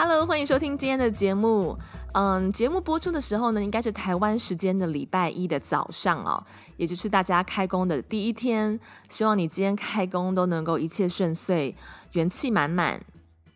Hello，欢迎收听今天的节目。嗯，节目播出的时候呢，应该是台湾时间的礼拜一的早上哦，也就是大家开工的第一天。希望你今天开工都能够一切顺遂，元气满满。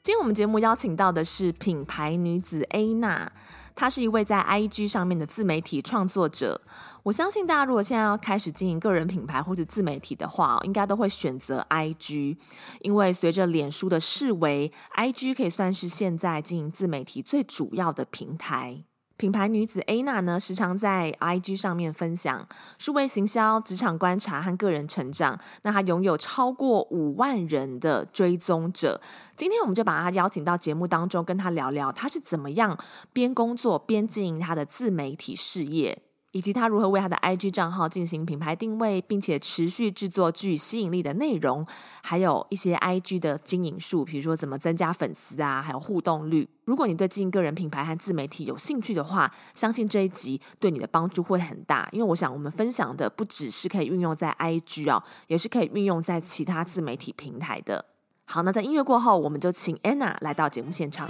今天我们节目邀请到的是品牌女子 Anna。她是一位在 IG 上面的自媒体创作者。我相信大家如果现在要开始经营个人品牌或者自媒体的话，应该都会选择 IG，因为随着脸书的式微，IG 可以算是现在经营自媒体最主要的平台。品牌女子 Ana 呢，时常在 IG 上面分享数位行销、职场观察和个人成长。那她拥有超过五万人的追踪者。今天我们就把她邀请到节目当中，跟她聊聊她是怎么样边工作边经营她的自媒体事业。以及他如何为他的 IG 账号进行品牌定位，并且持续制作具吸引力的内容，还有一些 IG 的经营术，比如说怎么增加粉丝啊，还有互动率。如果你对经营个人品牌和自媒体有兴趣的话，相信这一集对你的帮助会很大。因为我想我们分享的不只是可以运用在 IG 啊，也是可以运用在其他自媒体平台的。好，那在音乐过后，我们就请 Anna 来到节目现场。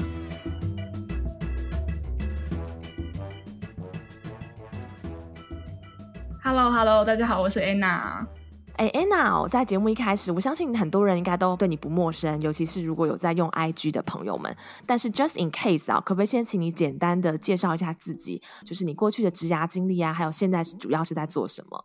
Hello，Hello，大家好，我是 Anna。哎，Anna，在节目一开始，我相信很多人应该都对你不陌生，尤其是如果有在用 IG 的朋友们。但是，just in case 啊，可不可以先请你简单的介绍一下自己，就是你过去的职涯经历啊，还有现在是主要是在做什么？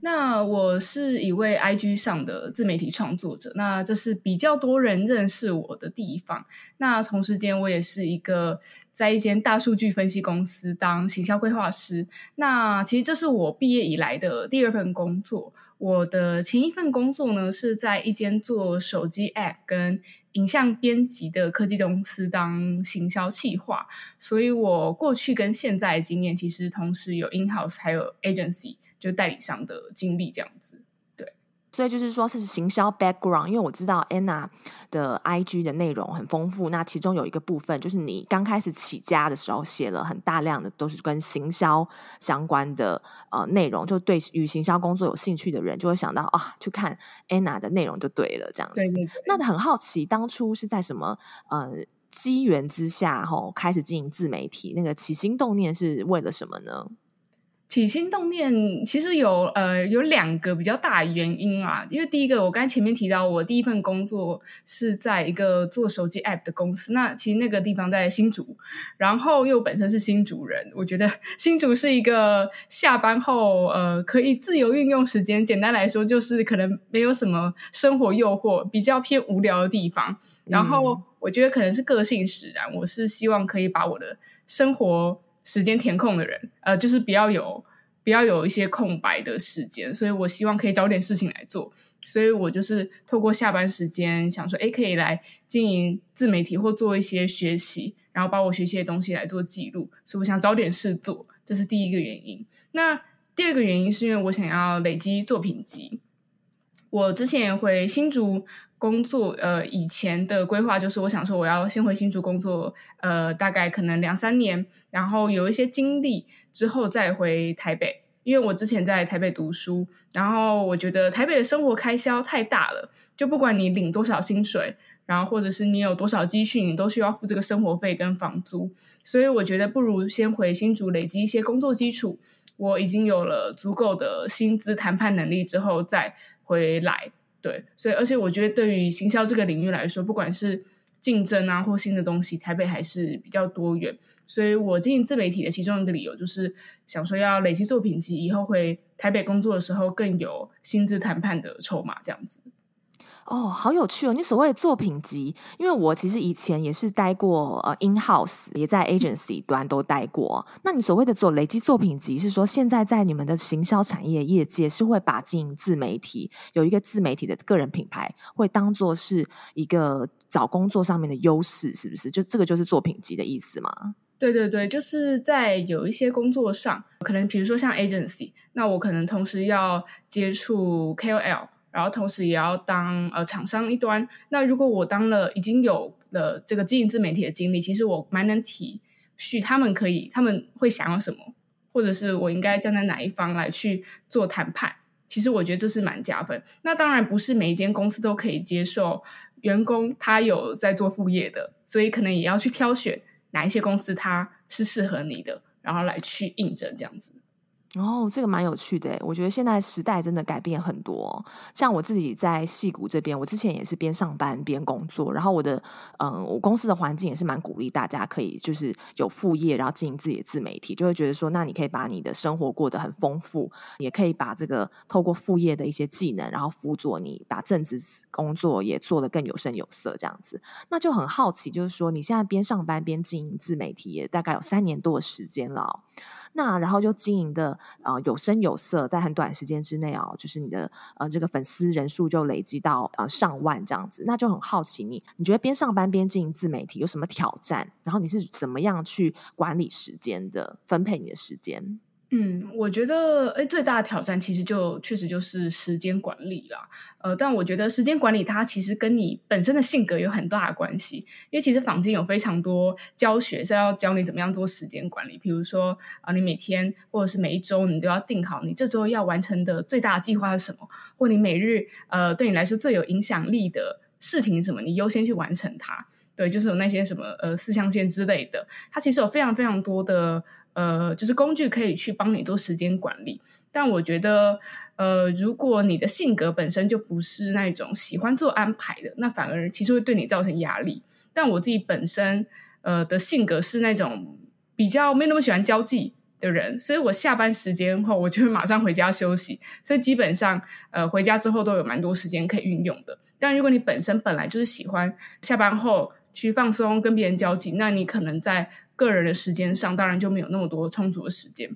那我是一位 IG 上的自媒体创作者，那这是比较多人认识我的地方。那同时间，我也是一个在一间大数据分析公司当行销规划师。那其实这是我毕业以来的第二份工作。我的前一份工作呢，是在一间做手机 App 跟影像编辑的科技公司当行销企划。所以我过去跟现在的经验，其实同时有 in house 还有 agency。就代理商的经历这样子，对，所以就是说是行销 background，因为我知道 Anna 的 IG 的内容很丰富，那其中有一个部分就是你刚开始起家的时候写了很大量的都是跟行销相关的呃内容，就对于行销工作有兴趣的人就会想到啊，去看 Anna 的内容就对了，这样子。对对对。那很好奇，当初是在什么呃机缘之下吼开始经营自媒体？那个起心动念是为了什么呢？起心动念其实有呃有两个比较大的原因啊，因为第一个我刚才前面提到，我第一份工作是在一个做手机 App 的公司，那其实那个地方在新竹，然后又本身是新竹人，我觉得 新竹是一个下班后呃可以自由运用时间，简单来说就是可能没有什么生活诱惑，比较偏无聊的地方。然后我觉得可能是个性使然，我是希望可以把我的生活。时间填空的人，呃，就是比较有比较有一些空白的时间，所以我希望可以找点事情来做，所以我就是透过下班时间想说，诶，可以来经营自媒体或做一些学习，然后把我学习的东西来做记录，所以我想找点事做，这是第一个原因。那第二个原因是因为我想要累积作品集，我之前回新竹。工作呃，以前的规划就是，我想说我要先回新竹工作，呃，大概可能两三年，然后有一些经历之后再回台北，因为我之前在台北读书，然后我觉得台北的生活开销太大了，就不管你领多少薪水，然后或者是你有多少积蓄，你都需要付这个生活费跟房租，所以我觉得不如先回新竹累积一些工作基础，我已经有了足够的薪资谈判能力之后再回来。对，所以而且我觉得，对于行销这个领域来说，不管是竞争啊或新的东西，台北还是比较多元。所以我经营自媒体的其中一个理由，就是想说要累积作品集，以后回台北工作的时候更有薪资谈判的筹码，这样子。哦，好有趣哦！你所谓的作品集，因为我其实以前也是待过呃 in house，也在 agency 端都待过。那你所谓的做累积作品集，是说现在在你们的行销产业业界是会把经营自媒体有一个自媒体的个人品牌，会当做是一个找工作上面的优势，是不是？就这个就是作品集的意思吗？对对对，就是在有一些工作上，可能比如说像 agency，那我可能同时要接触 KOL，然后同时也要当呃厂商一端。那如果我当了已经有了这个经营自媒体的经历，其实我蛮能体恤他们可以他们会想要什么，或者是我应该站在哪一方来去做谈判。其实我觉得这是蛮加分。那当然不是每一间公司都可以接受员工他有在做副业的，所以可能也要去挑选。哪一些公司它是适合你的，然后来去应征这样子。哦，这个蛮有趣的。我觉得现在时代真的改变很多。像我自己在矽谷这边，我之前也是边上班边工作，然后我的嗯，我公司的环境也是蛮鼓励大家可以就是有副业，然后经营自己的自媒体，就会觉得说，那你可以把你的生活过得很丰富，也可以把这个透过副业的一些技能，然后辅佐你把正职工作也做得更有声有色这样子。那就很好奇，就是说你现在边上班边经营自媒体，也大概有三年多的时间了。那然后就经营的呃有声有色，在很短时间之内哦，就是你的呃这个粉丝人数就累积到呃上万这样子，那就很好奇你你觉得边上班边经营自媒体有什么挑战？然后你是怎么样去管理时间的，分配你的时间？嗯，我觉得，诶，最大的挑战其实就确实就是时间管理啦。呃，但我觉得时间管理它其实跟你本身的性格有很大的关系，因为其实坊间有非常多教学是要教你怎么样做时间管理。比如说啊，呃，你每天或者是每一周，你都要定好你这周要完成的最大的计划是什么，或你每日呃对你来说最有影响力的事情是什么，你优先去完成它。对，就是有那些什么呃四象限之类的，它其实有非常非常多的。呃，就是工具可以去帮你做时间管理，但我觉得，呃，如果你的性格本身就不是那种喜欢做安排的，那反而其实会对你造成压力。但我自己本身，呃，的性格是那种比较没那么喜欢交际的人，所以我下班时间后，我就会马上回家休息，所以基本上，呃，回家之后都有蛮多时间可以运用的。但如果你本身本来就是喜欢下班后去放松、跟别人交际，那你可能在个人的时间上，当然就没有那么多充足的时间。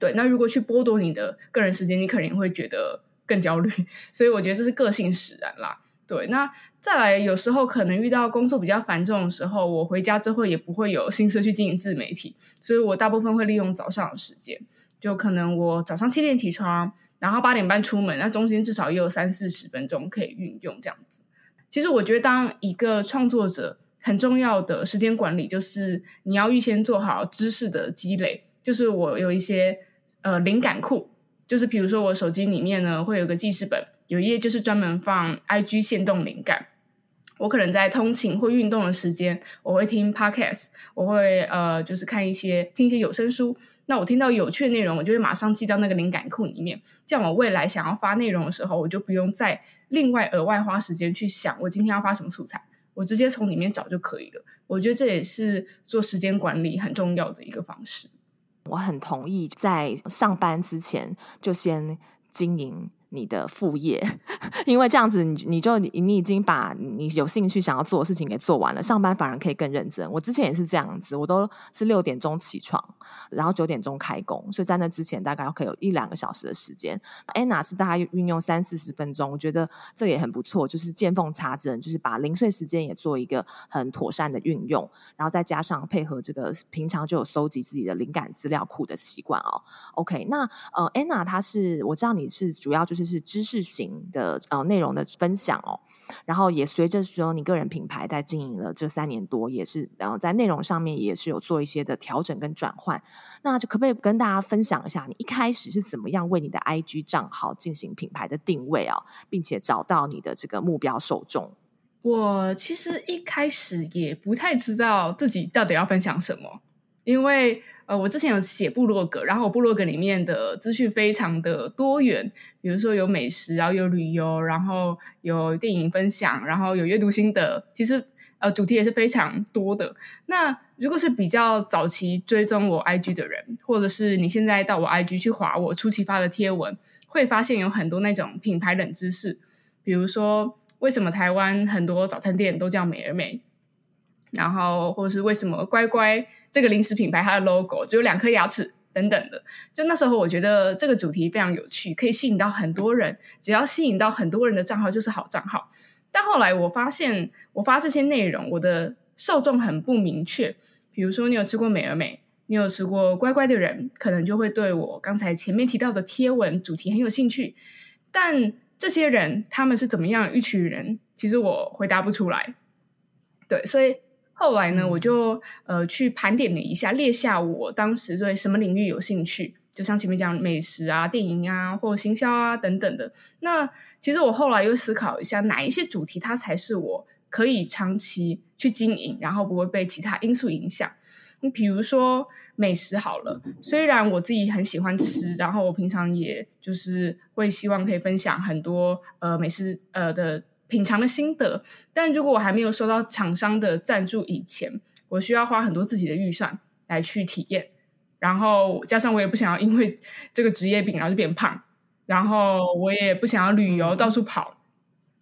对，那如果去剥夺你的个人时间，你可能会觉得更焦虑。所以我觉得这是个性使然啦。对，那再来，有时候可能遇到工作比较繁重的时候，我回家之后也不会有心思去经营自媒体，所以我大部分会利用早上的时间，就可能我早上七点起床，然后八点半出门，那中间至少也有三四十分钟可以运用这样子。其实我觉得，当一个创作者，很重要的时间管理就是你要预先做好知识的积累。就是我有一些呃灵感库，就是比如说我手机里面呢会有个记事本，有一页就是专门放 IG 限动灵感。我可能在通勤或运动的时间，我会听 Podcast，我会呃就是看一些听一些有声书。那我听到有趣的内容，我就会马上记到那个灵感库里面。这样我未来想要发内容的时候，我就不用再另外额外花时间去想我今天要发什么素材。我直接从里面找就可以了。我觉得这也是做时间管理很重要的一个方式。我很同意，在上班之前就先经营。你的副业，因为这样子你，你就你你已经把你有兴趣想要做的事情给做完了，上班反而可以更认真。我之前也是这样子，我都是六点钟起床，然后九点钟开工，所以在那之前大概可以有一两个小时的时间。Anna 是大概运用三四十分钟，我觉得这也很不错，就是见缝插针，就是把零碎时间也做一个很妥善的运用，然后再加上配合这个平常就有搜集自己的灵感资料库的习惯哦。OK，那呃，Anna 她是我知道你是主要就是。就是知识型的呃内容的分享哦，然后也随着说你个人品牌在经营了这三年多，也是然后在内容上面也是有做一些的调整跟转换。那就可不可以跟大家分享一下，你一开始是怎么样为你的 IG 账号进行品牌的定位啊，并且找到你的这个目标受众？我其实一开始也不太知道自己到底要分享什么，因为。呃，我之前有写部落格，然后我部落格里面的资讯非常的多元，比如说有美食，然后有旅游，然后有电影分享，然后有阅读心得，其实呃主题也是非常多的。那如果是比较早期追踪我 IG 的人，或者是你现在到我 IG 去滑我初期发的贴文，会发现有很多那种品牌冷知识，比如说为什么台湾很多早餐店都叫美而美，然后或者是为什么乖乖。这个零食品牌它的 logo 只有两颗牙齿等等的，就那时候我觉得这个主题非常有趣，可以吸引到很多人。只要吸引到很多人的账号就是好账号。但后来我发现，我发这些内容，我的受众很不明确，比如说你有吃过美而美，你有吃过乖乖的人，可能就会对我刚才前面提到的贴文主题很有兴趣。但这些人他们是怎么样一群人？其实我回答不出来。对，所以后来呢，我就呃去盘点了一下，列下我当时对什么领域有兴趣。就像前面讲美食啊、电影啊，或行销啊等等的。那其实我后来又思考一下，哪一些主题它才是我可以长期去经营，然后不会被其他因素影响。你比如说美食好了，虽然我自己很喜欢吃，然后我平常也就是会希望可以分享很多呃美食呃的品尝的心得，但如果我还没有收到厂商的赞助以前，我需要花很多自己的预算来去体验。然后加上我也不想要因为这个职业病然后就变胖，然后我也不想要旅游到处跑，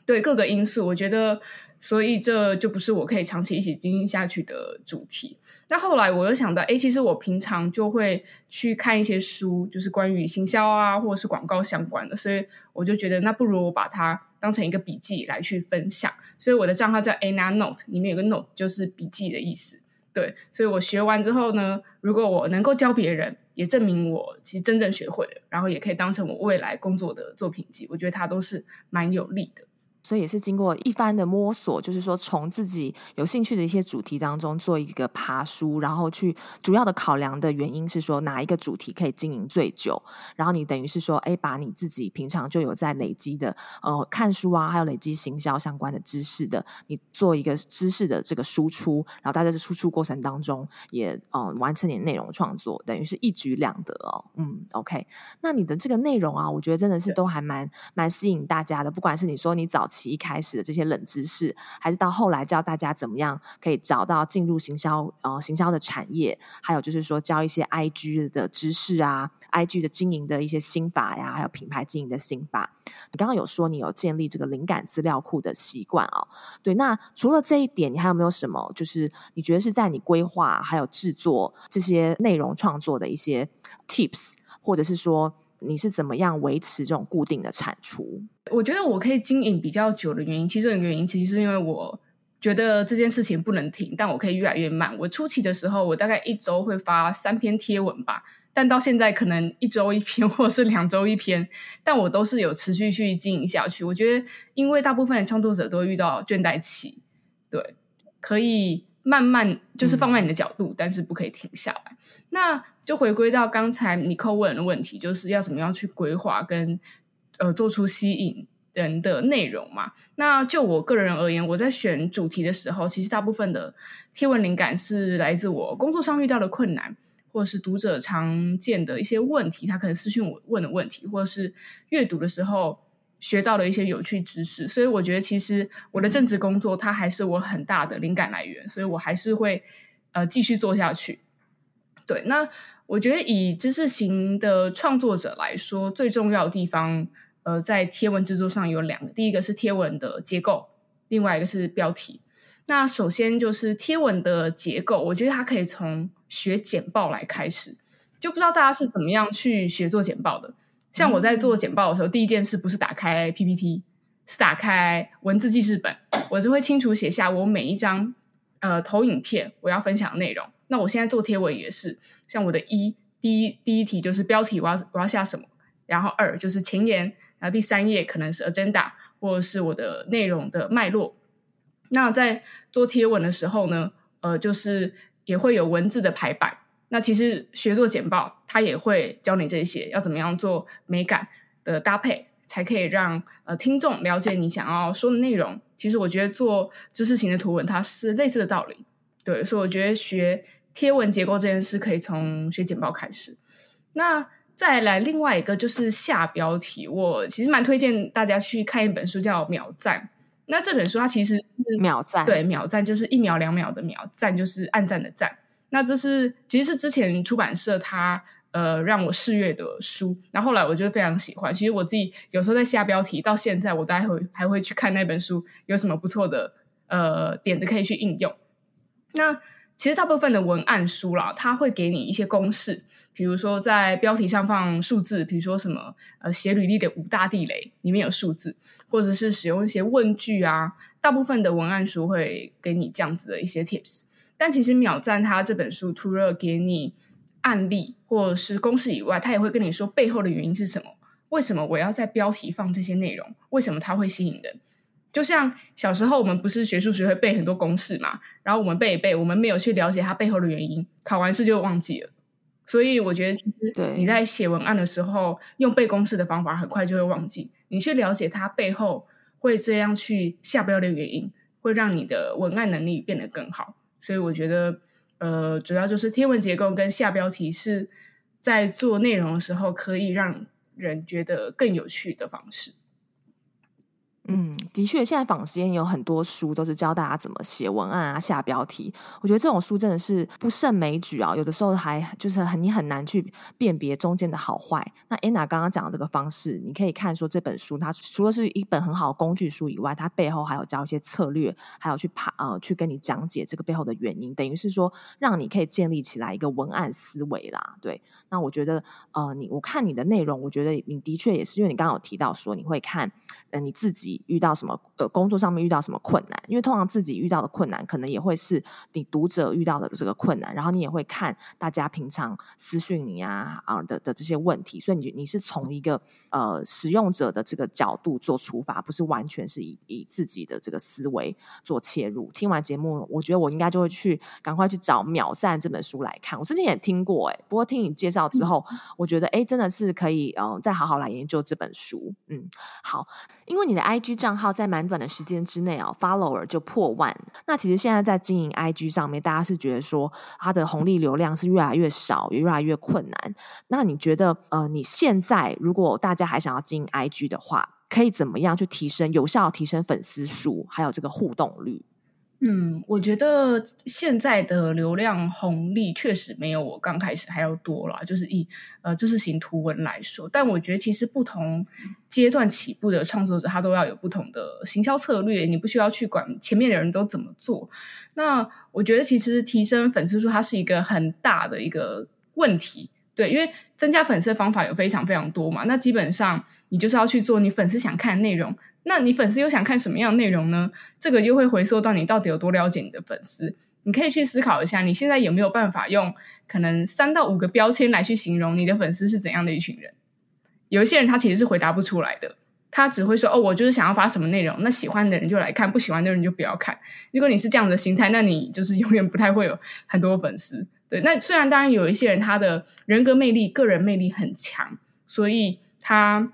对各个因素，我觉得所以这就不是我可以长期一起经营下去的主题。那后来我又想到，哎，其实我平常就会去看一些书，就是关于行销啊或者是广告相关的，所以我就觉得那不如我把它当成一个笔记来去分享。所以我的账号叫 Anna Note，里面有个 Note 就是笔记的意思。对，所以我学完之后呢，如果我能够教别人，也证明我其实真正学会了，然后也可以当成我未来工作的作品集，我觉得它都是蛮有利的。所以也是经过一番的摸索，就是说从自己有兴趣的一些主题当中做一个爬书，然后去主要的考量的原因是说哪一个主题可以经营最久，然后你等于是说，哎，把你自己平常就有在累积的，呃，看书啊，还有累积行销相关的知识的，你做一个知识的这个输出，然后大家在输出过程当中也，嗯、呃，完成你的内容创作，等于是一举两得哦。嗯，OK，那你的这个内容啊，我觉得真的是都还蛮蛮吸引大家的，不管是你说你早期。一开始的这些冷知识，还是到后来教大家怎么样可以找到进入行销呃行销的产业，还有就是说教一些 IG 的知识啊，IG 的经营的一些心法呀，还有品牌经营的心法。你刚刚有说你有建立这个灵感资料库的习惯哦，对。那除了这一点，你还有没有什么？就是你觉得是在你规划还有制作这些内容创作的一些 tips，或者是说？你是怎么样维持这种固定的产出？我觉得我可以经营比较久的原因，其中一个原因其实是因为我觉得这件事情不能停，但我可以越来越慢。我初期的时候，我大概一周会发三篇贴文吧，但到现在可能一周一篇，或者是两周一篇，但我都是有持续去经营下去。我觉得，因为大部分的创作者都遇到倦怠期，对，可以。慢慢就是放慢你的角度，嗯、但是不可以停下来。那就回归到刚才尼可问的问题，就是要怎么样去规划跟呃做出吸引人的内容嘛？那就我个人而言，我在选主题的时候，其实大部分的贴文灵感是来自我工作上遇到的困难，或者是读者常见的一些问题，他可能私信我问的问题，或者是阅读的时候。学到了一些有趣知识，所以我觉得其实我的正职工作它还是我很大的灵感来源，所以我还是会呃继续做下去。对，那我觉得以知识型的创作者来说，最重要的地方呃在贴文制作上有两个，第一个是贴文的结构，另外一个是标题。那首先就是贴文的结构，我觉得它可以从学简报来开始，就不知道大家是怎么样去学做简报的。像我在做简报的时候，嗯、第一件事不是打开 PPT，是打开文字记事本，我就会清楚写下我每一张呃投影片我要分享的内容。那我现在做贴文也是，像我的一第一第一题就是标题，我要我要下什么，然后二就是前言，然后第三页可能是 agenda 或者是我的内容的脉络。那在做贴文的时候呢，呃，就是也会有文字的排版。那其实学做简报，他也会教你这些，要怎么样做美感的搭配，才可以让呃听众了解你想要说的内容。其实我觉得做知识型的图文，它是类似的道理。对，所以我觉得学贴文结构这件事，可以从学简报开始。那再来另外一个就是下标题，我其实蛮推荐大家去看一本书，叫《秒赞》。那这本书它其实是秒赞，对，秒赞就是一秒两秒的秒，赞就是按赞的赞。那这是其实是之前出版社他呃让我试阅的书，然后后来我就非常喜欢。其实我自己有时候在下标题，到现在我都还会还会去看那本书有什么不错的呃点子可以去应用。那其实大部分的文案书啦，它会给你一些公式，比如说在标题上放数字，比如说什么呃写履历的五大地雷里面有数字，或者是使用一些问句啊，大部分的文案书会给你这样子的一些 tips。但其实秒赞他这本书除了给你案例或者是公式以外，他也会跟你说背后的原因是什么？为什么我要在标题放这些内容？为什么它会吸引人？就像小时候我们不是学数学会背很多公式嘛，然后我们背一背，我们没有去了解它背后的原因，考完试就忘记了。所以我觉得，其实你在写文案的时候，用背公式的方法，很快就会忘记。你去了解它背后会这样去下标的原因，会让你的文案能力变得更好。所以我觉得，呃，主要就是天文结构跟下标题是在做内容的时候可以让人觉得更有趣的方式。嗯，的确，现在坊间有很多书都是教大家怎么写文案啊、下标题。我觉得这种书真的是不胜枚举啊，有的时候还就是很你很难去辨别中间的好坏。那 Anna 刚刚讲的这个方式，你可以看说这本书，它除了是一本很好的工具书以外，它背后还有教一些策略，还有去爬呃去跟你讲解这个背后的原因，等于是说让你可以建立起来一个文案思维啦。对，那我觉得呃，你我看你的内容，我觉得你的确也是，因为你刚刚有提到说你会看呃你自己。遇到什么呃工作上面遇到什么困难？因为通常自己遇到的困难，可能也会是你读者遇到的这个困难，然后你也会看大家平常私讯你啊啊的的这些问题，所以你你是从一个呃使用者的这个角度做出发，不是完全是以以自己的这个思维做切入。听完节目，我觉得我应该就会去赶快去找《秒赞》这本书来看。我之前也听过哎、欸，不过听你介绍之后，嗯、我觉得哎真的是可以呃再好好来研究这本书。嗯，好，因为你的账号在蛮短的时间之内哦，follower 就破万。那其实现在在经营 IG 上面，大家是觉得说它的红利流量是越来越少，也越来越困难。那你觉得，呃，你现在如果大家还想要经营 IG 的话，可以怎么样去提升有效提升粉丝数，还有这个互动率？嗯，我觉得现在的流量红利确实没有我刚开始还要多啦，就是以呃知识型图文来说，但我觉得其实不同阶段起步的创作者，他都要有不同的行销策略，你不需要去管前面的人都怎么做。那我觉得其实提升粉丝数，它是一个很大的一个问题，对，因为增加粉丝的方法有非常非常多嘛，那基本上你就是要去做你粉丝想看的内容。那你粉丝又想看什么样的内容呢？这个又会回溯到你到底有多了解你的粉丝。你可以去思考一下，你现在有没有办法用可能三到五个标签来去形容你的粉丝是怎样的一群人？有一些人他其实是回答不出来的，他只会说：“哦，我就是想要发什么内容，那喜欢的人就来看，不喜欢的人就不要看。”如果你是这样的心态，那你就是永远不太会有很多粉丝。对，那虽然当然有一些人他的人格魅力、个人魅力很强，所以他。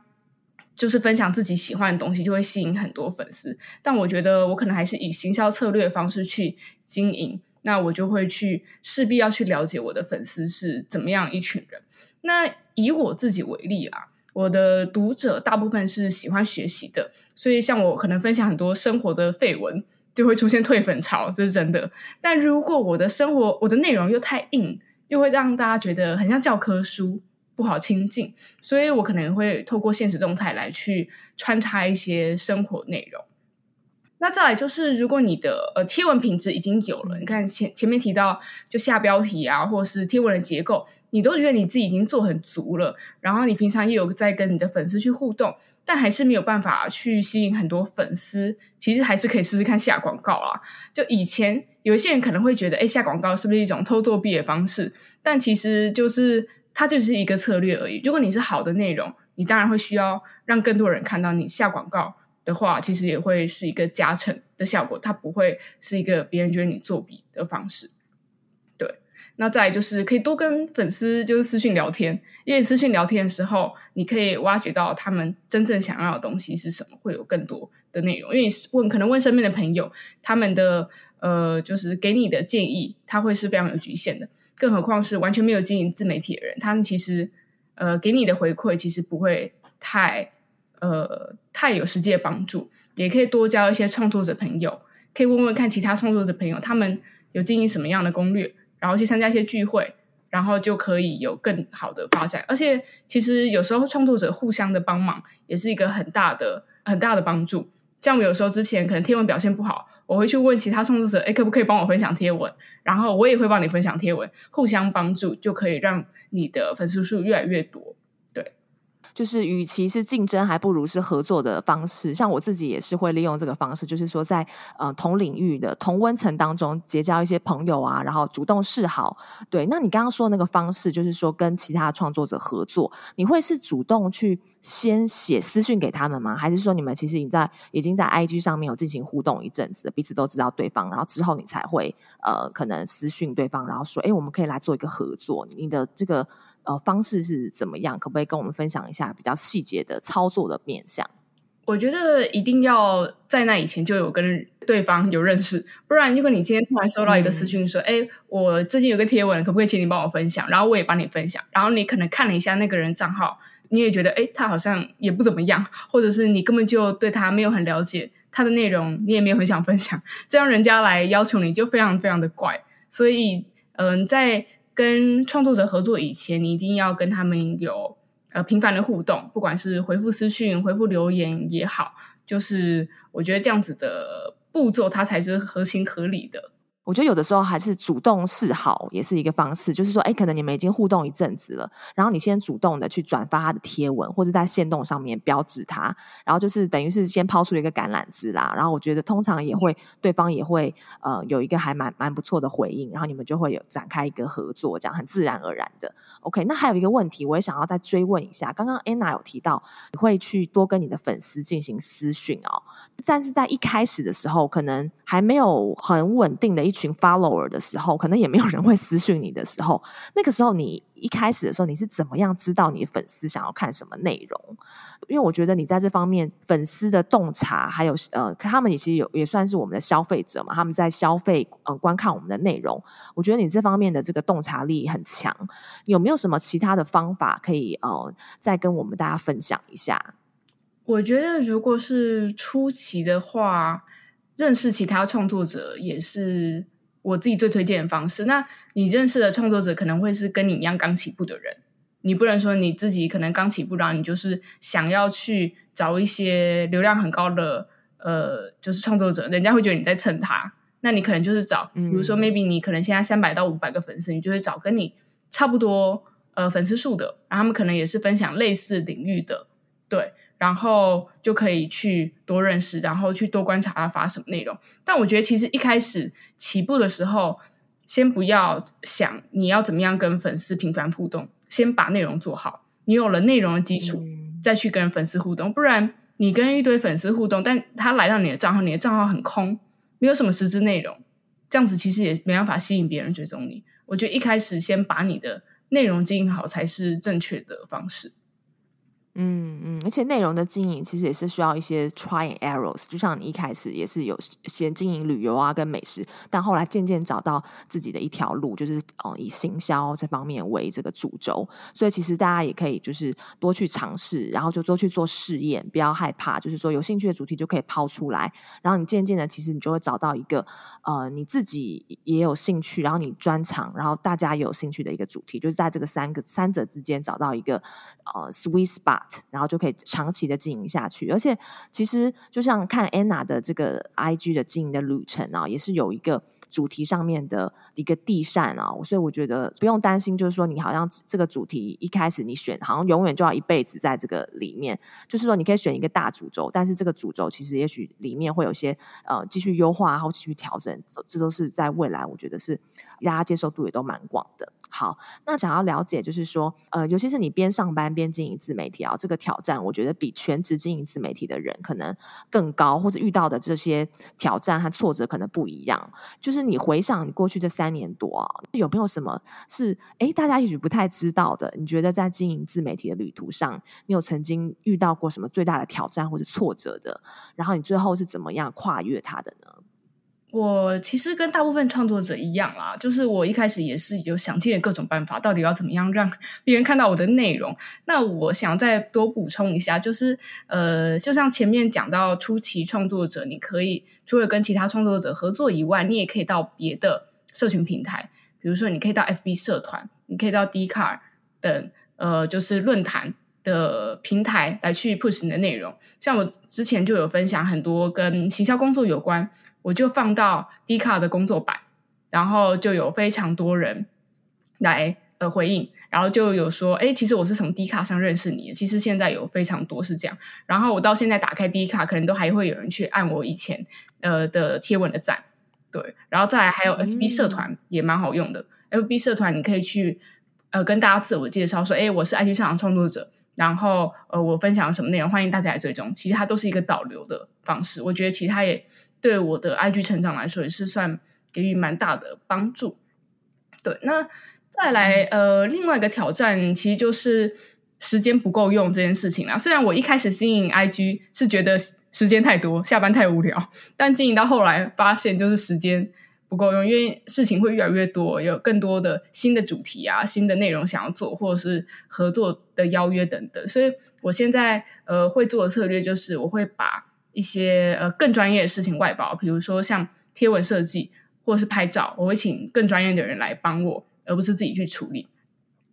就是分享自己喜欢的东西，就会吸引很多粉丝。但我觉得我可能还是以行销策略的方式去经营，那我就会去势必要去了解我的粉丝是怎么样一群人。那以我自己为例啦，我的读者大部分是喜欢学习的，所以像我可能分享很多生活的废文，就会出现退粉潮，这是真的。但如果我的生活我的内容又太硬，又会让大家觉得很像教科书。不好亲近，所以我可能会透过现实动态来去穿插一些生活内容。那再来就是，如果你的呃贴文品质已经有了，你看前前面提到就下标题啊，或者是贴文的结构，你都觉得你自己已经做很足了，然后你平常也有在跟你的粉丝去互动，但还是没有办法去吸引很多粉丝，其实还是可以试试看下广告啊。就以前有一些人可能会觉得，哎，下广告是不是一种偷作弊的方式？但其实就是。它就是一个策略而已。如果你是好的内容，你当然会需要让更多人看到你。下广告的话，其实也会是一个加成的效果，它不会是一个别人觉得你作弊的方式。对，那再就是可以多跟粉丝就是私信聊天，因为私信聊天的时候，你可以挖掘到他们真正想要的东西是什么，会有更多的内容。因为问可能问身边的朋友，他们的呃，就是给你的建议，它会是非常有局限的。更何况是完全没有经营自媒体的人，他们其实呃给你的回馈其实不会太呃太有实际的帮助。也可以多交一些创作者朋友，可以问问看其他创作者朋友他们有经营什么样的攻略，然后去参加一些聚会，然后就可以有更好的发展。而且其实有时候创作者互相的帮忙也是一个很大的很大的帮助。像我有时候之前可能贴文表现不好，我会去问其他创作者，哎，可不可以帮我分享贴文？然后我也会帮你分享贴文，互相帮助就可以让你的粉丝数越来越多。对，就是与其是竞争，还不如是合作的方式。像我自己也是会利用这个方式，就是说在呃同领域的同温层当中结交一些朋友啊，然后主动示好。对，那你刚刚说的那个方式，就是说跟其他创作者合作，你会是主动去先写私讯给他们吗？还是说你们其实已经在已经在 IG 上面有进行互动一阵子，彼此都知道对方，然后之后你才会呃可能私讯对方，然后说，哎，我们可以来做一个合作。你的这个。呃，方式是怎么样？可不可以跟我们分享一下比较细节的操作的面向？我觉得一定要在那以前就有跟对方有认识，不然如果你今天突然收到一个私讯说：“哎、嗯，我最近有个贴文，可不可以请你帮我分享？”然后我也帮你分享，然后你可能看了一下那个人账号，你也觉得哎，他好像也不怎么样，或者是你根本就对他没有很了解，他的内容你也没有很想分享，这样人家来要求你就非常非常的怪。所以，嗯、在跟创作者合作以前，你一定要跟他们有呃频繁的互动，不管是回复私讯、回复留言也好，就是我觉得这样子的步骤，它才是合情合理的。我觉得有的时候还是主动示好也是一个方式，就是说，哎，可能你们已经互动一阵子了，然后你先主动的去转发他的贴文，或者在线动上面标志他，然后就是等于是先抛出一个橄榄枝啦。然后我觉得通常也会对方也会呃有一个还蛮蛮不错的回应，然后你们就会有展开一个合作，这样很自然而然的。OK，那还有一个问题，我也想要再追问一下，刚刚 Anna 有提到你会去多跟你的粉丝进行私讯哦，但是在一开始的时候，可能还没有很稳定的一群 follower 的时候，可能也没有人会私讯你的时候，那个时候你一开始的时候，你是怎么样知道你的粉丝想要看什么内容？因为我觉得你在这方面粉丝的洞察，还有呃，他们也其实有也算是我们的消费者嘛，他们在消费呃观看我们的内容，我觉得你这方面的这个洞察力很强。有没有什么其他的方法可以呃再跟我们大家分享一下？我觉得如果是初期的话，认识其他创作者也是。我自己最推荐的方式，那你认识的创作者可能会是跟你一样刚起步的人，你不能说你自己可能刚起步，然后你就是想要去找一些流量很高的呃，就是创作者，人家会觉得你在蹭他，那你可能就是找，比如说 maybe 你可能现在三百到五百个粉丝，你就会找跟你差不多呃粉丝数的，然后他们可能也是分享类似领域的，对。然后就可以去多认识，然后去多观察他发什么内容。但我觉得其实一开始起步的时候，先不要想你要怎么样跟粉丝频繁互动，先把内容做好。你有了内容的基础，再去跟粉丝互动。不然你跟一堆粉丝互动，但他来到你的账号，你的账号很空，没有什么实质内容，这样子其实也没办法吸引别人追踪你。我觉得一开始先把你的内容经营好才是正确的方式。嗯嗯，而且内容的经营其实也是需要一些 try and errors，就像你一开始也是有先经营旅游啊跟美食，但后来渐渐找到自己的一条路，就是哦以行销这方面为这个主轴，所以其实大家也可以就是多去尝试，然后就多去做试验，不要害怕，就是说有兴趣的主题就可以抛出来，然后你渐渐的其实你就会找到一个呃你自己也有兴趣，然后你专长，然后大家也有兴趣的一个主题，就是在这个三个三者之间找到一个呃 sweet spot。然后就可以长期的经营下去，而且其实就像看 Anna 的这个 IG 的经营的旅程啊，也是有一个。主题上面的一个地扇啊，所以我觉得不用担心，就是说你好像这个主题一开始你选，好像永远就要一辈子在这个里面。就是说你可以选一个大主轴，但是这个主轴其实也许里面会有些呃继续优化，然后继续调整，这都是在未来我觉得是大家接受度也都蛮广的。好，那想要了解就是说，呃，尤其是你边上班边经营自媒体啊，这个挑战我觉得比全职经营自媒体的人可能更高，或者遇到的这些挑战和挫折可能不一样，就是。你回想你过去这三年多啊，有没有什么是诶大家也许不太知道的？你觉得在经营自媒体的旅途上，你有曾经遇到过什么最大的挑战或者挫折的？然后你最后是怎么样跨越它的呢？我其实跟大部分创作者一样啦，就是我一开始也是有想尽了各种办法，到底要怎么样让 别人看到我的内容。那我想再多补充一下，就是呃，就像前面讲到初期创作者，你可以除了跟其他创作者合作以外，你也可以到别的社群平台，比如说你可以到 FB 社团，你可以到 d c a r 等呃，就是论坛的平台来去 push 你的内容。像我之前就有分享很多跟行销工作有关。我就放到 Dcard 的工作版，然后就有非常多人来呃回应，然后就有说，哎，其实我是从 D 卡上认识你的。其实现在有非常多是这样，然后我到现在打开 D 卡，可能都还会有人去按我以前呃的贴文的赞，对，然后再来还有 FB 社团也蛮好用的。嗯、FB 社团你可以去呃跟大家自我介绍说，哎，我是 IG 上的创作者，然后呃我分享什么内容，欢迎大家来追踪。其实它都是一个导流的方式，我觉得其实它也对我的 IG 成长来说也是算给予蛮大的帮助。对，那再来呃，另外一个挑战其实就是时间不够用这件事情啦。虽然我一开始经营 IG 是觉得时间太多，下班太无聊，但经营到后来发现就是时间不够用，因为事情会越来越多，有更多的新的主题啊、新的内容想要做，或者是合作的邀约等等。所以我现在呃会做的策略就是，我会把一些呃更专业的事情外包，比如说像贴文设计。或者是拍照，我会请更专业的人来帮我，而不是自己去处理。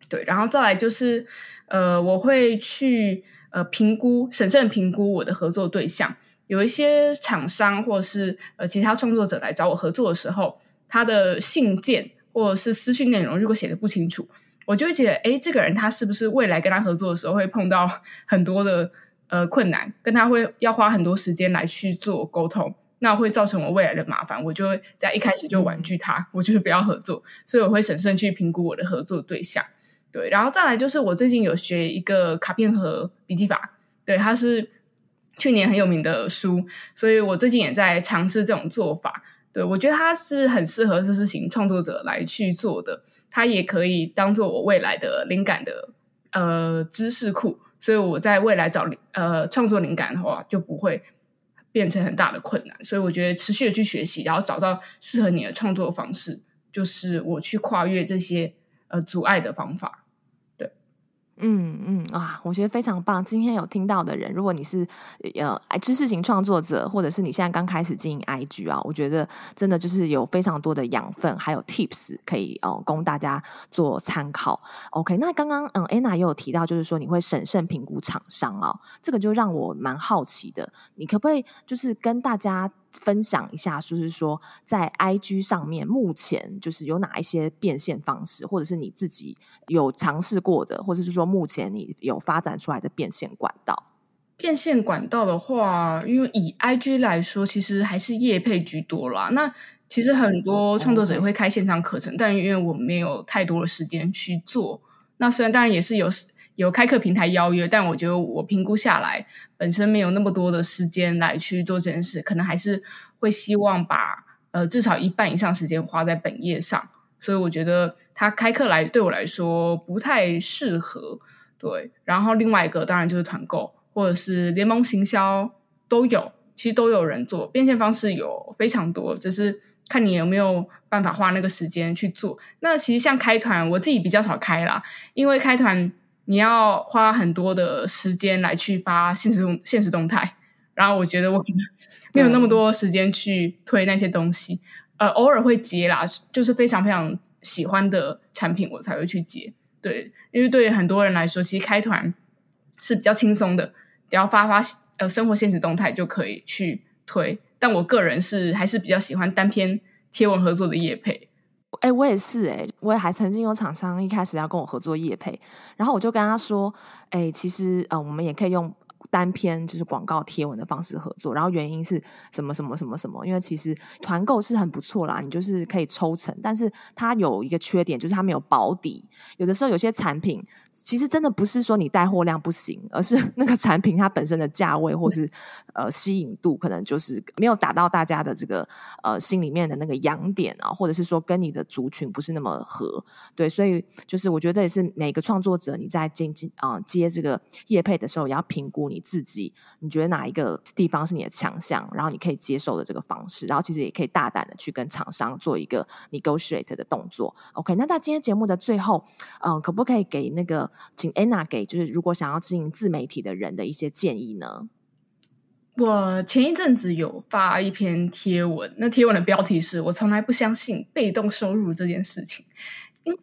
对，然后再来就是，呃，我会去呃评估，审慎评估我的合作对象。有一些厂商或者是呃其他创作者来找我合作的时候，他的信件或者是私讯内容如果写的不清楚，我就会觉得，哎，这个人他是不是未来跟他合作的时候会碰到 很多的呃困难，跟他会要花很多时间来去做沟通。那会造成我未来的麻烦，我就会在一开始就婉拒他，我就是不要合作，所以我会审慎去评估我的合作对象。对，然后再来就是我最近有学一个卡片盒笔记法，对，它是去年很有名的书，所以我最近也在尝试这种做法。对，我觉得它是很适合知识型创作者来去做的，它也可以当做我未来的灵感的呃知识库，所以我在未来找呃创作灵感的话就不会。变成很大的困难，所以我觉得持续的去学习，然后找到适合你的创作方式，就是我去跨越这些呃阻碍的方法。嗯嗯啊，我觉得非常棒。今天有听到的人，如果你是呃知识型创作者，或者是你现在刚开始经营 IG 啊，我觉得真的就是有非常多的养分，还有 tips 可以哦、供大家做参考。OK，那刚刚嗯 Anna 也有提到，就是说你会审慎评估厂商、哦，这个就让我蛮好奇的。你可不可以就是跟大家分享一下，就是说在 IG 上面目前就是有哪一些变现方式，或者是你自己有尝试过的，或者是说目前你有发展出来的变现管道？变现管道的话，因为以 IG 来说，其实还是业配居多啦。那其实很多创作者也会开线上课程，嗯、但因为我没有太多的时间去做。那虽然当然也是有。有开课平台邀约，但我觉得我评估下来，本身没有那么多的时间来去做这件事，可能还是会希望把呃至少一半以上时间花在本业上，所以我觉得他开课来对我来说不太适合。对，然后另外一个当然就是团购或者是联盟行销都有，其实都有人做，变现方式有非常多，只是看你有没有办法花那个时间去做。那其实像开团，我自己比较少开啦，因为开团。你要花很多的时间来去发现实动现实动态，然后我觉得我可能没有那么多时间去推那些东西，呃，偶尔会接啦，就是非常非常喜欢的产品我才会去接。对，因为对于很多人来说，其实开团是比较轻松的，只要发发呃生活现实动态就可以去推。但我个人是还是比较喜欢单篇贴文合作的业配。哎、我也是哎、我也还曾经有厂商一开始要跟我合作业配，然后我就跟他说，哎、其实呃，我们也可以用单篇就是广告贴文的方式合作，然后原因是什么什么什么什么？因为其实团购是很不错啦，你就是可以抽成，但是它有一个缺点，就是它没有保底，有的时候有些产品。其实真的不是说你带货量不行，而是那个产品它本身的价位或是呃吸引度，可能就是没有达到大家的这个呃心里面的那个痒点啊，或者是说跟你的族群不是那么合，对，所以就是我觉得也是每个创作者你在进进啊接这个业配的时候，也要评估你自己，你觉得哪一个地方是你的强项，然后你可以接受的这个方式，然后其实也可以大胆的去跟厂商做一个 negotiate 的动作。OK，那在今天节目的最后，嗯、呃，可不可以给那个？请 Anna 给就是如果想要经营自媒体的人的一些建议呢？我前一阵子有发一篇贴文，那贴文的标题是我从来不相信被动收入这件事情。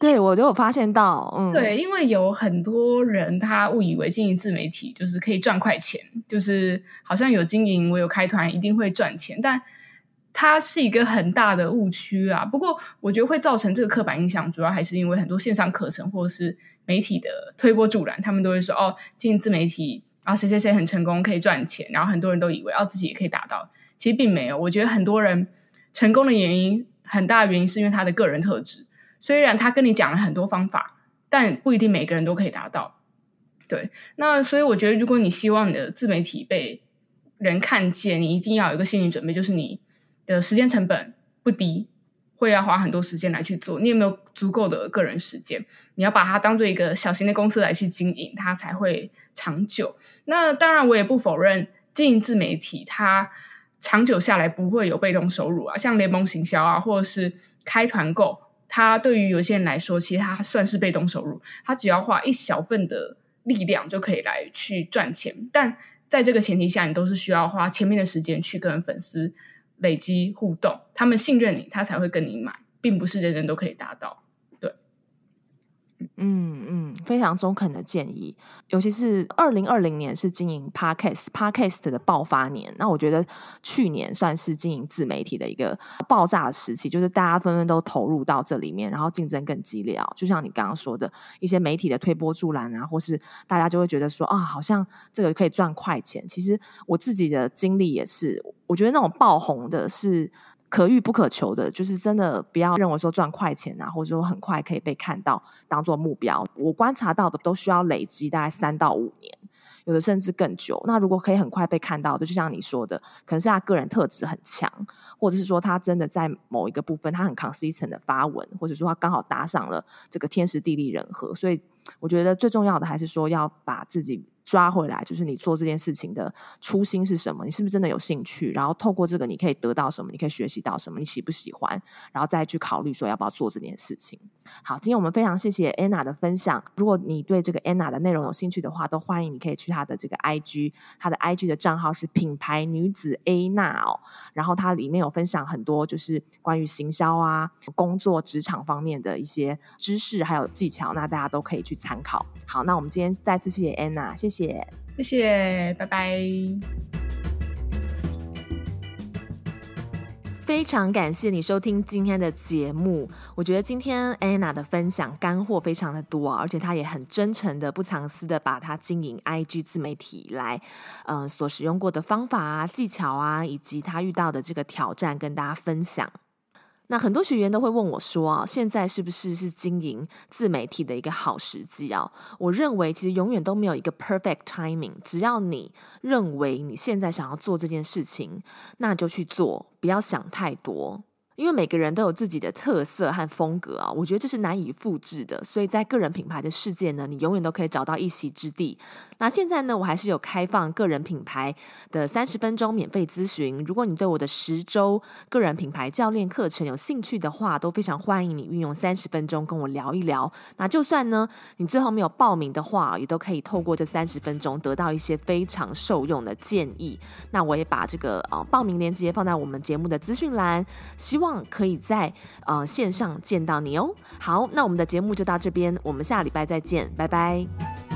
对，我就有发现到，嗯，对，因为有很多人他误以为经营自媒体就是可以赚快钱，就是好像有经营，我有开团一定会赚钱，但它是一个很大的误区啊。不过，我觉得会造成这个刻板印象，主要还是因为很多线上课程或者是媒体的推波助澜，他们都会说哦，进自媒体啊，谁谁谁很成功，可以赚钱，然后很多人都以为哦，自己也可以达到。其实并没有。我觉得很多人成功的原因，很大的原因是因为他的个人特质。虽然他跟你讲了很多方法，但不一定每个人都可以达到。对，那所以我觉得，如果你希望你的自媒体被人看见，你一定要有一个心理准备，就是你的时间成本不低，会要花很多时间来去做。你有没有足够的个人时间？你要把它当做一个小型的公司来去经营，它才会长久。那当然，我也不否认经营自媒体，它长久下来不会有被动收入啊，像联盟行销啊，或者是开团购，它对于有些人来说，其实它算是被动收入，它只要花一小份的力量就可以来去赚钱，但在这个前提下，你都是需要花前面的时间去跟粉丝累积互动，他们信任你，他才会跟你买，并不是人人都可以达到。嗯嗯，非常中肯的建议。尤其是二零二零年是经营 Podcast Podcast 的爆发年，那我觉得去年算是经营自媒体的一个爆炸的时期，就是大家纷纷都投入到这里面，然后竞争更激烈啊。就像你刚刚说的一些媒体的推波助澜啊，或是大家就会觉得说啊，好像这个可以赚快钱。其实我自己的经历也是，我觉得那种爆红的是。可遇不可求的，就是真的不要认为说赚快钱啊，或者说很快可以被看到当做目标。我观察到的都需要累积大概三到五年，有的甚至更久。那如果可以很快被看到的，就像你说的，可能是他个人特质很强，或者是说他真的在某一个部分他很 consistent 的发文，或者说他刚好搭上了这个天时地利人和。所以我觉得最重要的还是说要把自己。抓回来，就是你做这件事情的初心是什么？你是不是真的有兴趣？然后透过这个，你可以得到什么？你可以学习到什么？你喜不喜欢？然后再去考虑说要不要做这件事情。好，今天我们非常谢谢 Anna 的分享。如果你对这个 Anna 的内容有兴趣的话，都欢迎你可以去她的这个 IG，她的 IG 的账号是品牌女子 A 娜哦。然后它里面有分享很多就是关于行销啊、工作职场方面的一些知识还有技巧，那大家都可以去参考。好，那我们今天再次谢谢 Anna，谢谢。谢谢，谢谢，拜拜。非常感谢你收听今天的节目。我觉得今天 Anna 的分享干货非常的多啊，而且她也很真诚的、不藏私的把她经营 IG 自媒体来，呃，所使用过的方法啊、技巧啊，以及她遇到的这个挑战跟大家分享。那很多学员都会问我说啊，现在是不是是经营自媒体的一个好时机啊？我认为其实永远都没有一个 perfect timing，只要你认为你现在想要做这件事情，那就去做，不要想太多。因为每个人都有自己的特色和风格啊，我觉得这是难以复制的。所以在个人品牌的世界呢，你永远都可以找到一席之地。那现在呢，我还是有开放个人品牌的三十分钟免费咨询。如果你对我的十周个人品牌教练课程有兴趣的话，都非常欢迎你运用三十分钟跟我聊一聊。那就算呢，你最后没有报名的话，也都可以透过这三十分钟得到一些非常受用的建议。那我也把这个呃报名链接放在我们节目的资讯栏，希望可以在呃线上见到你哦。好，那我们的节目就到这边，我们下礼拜再见，拜拜。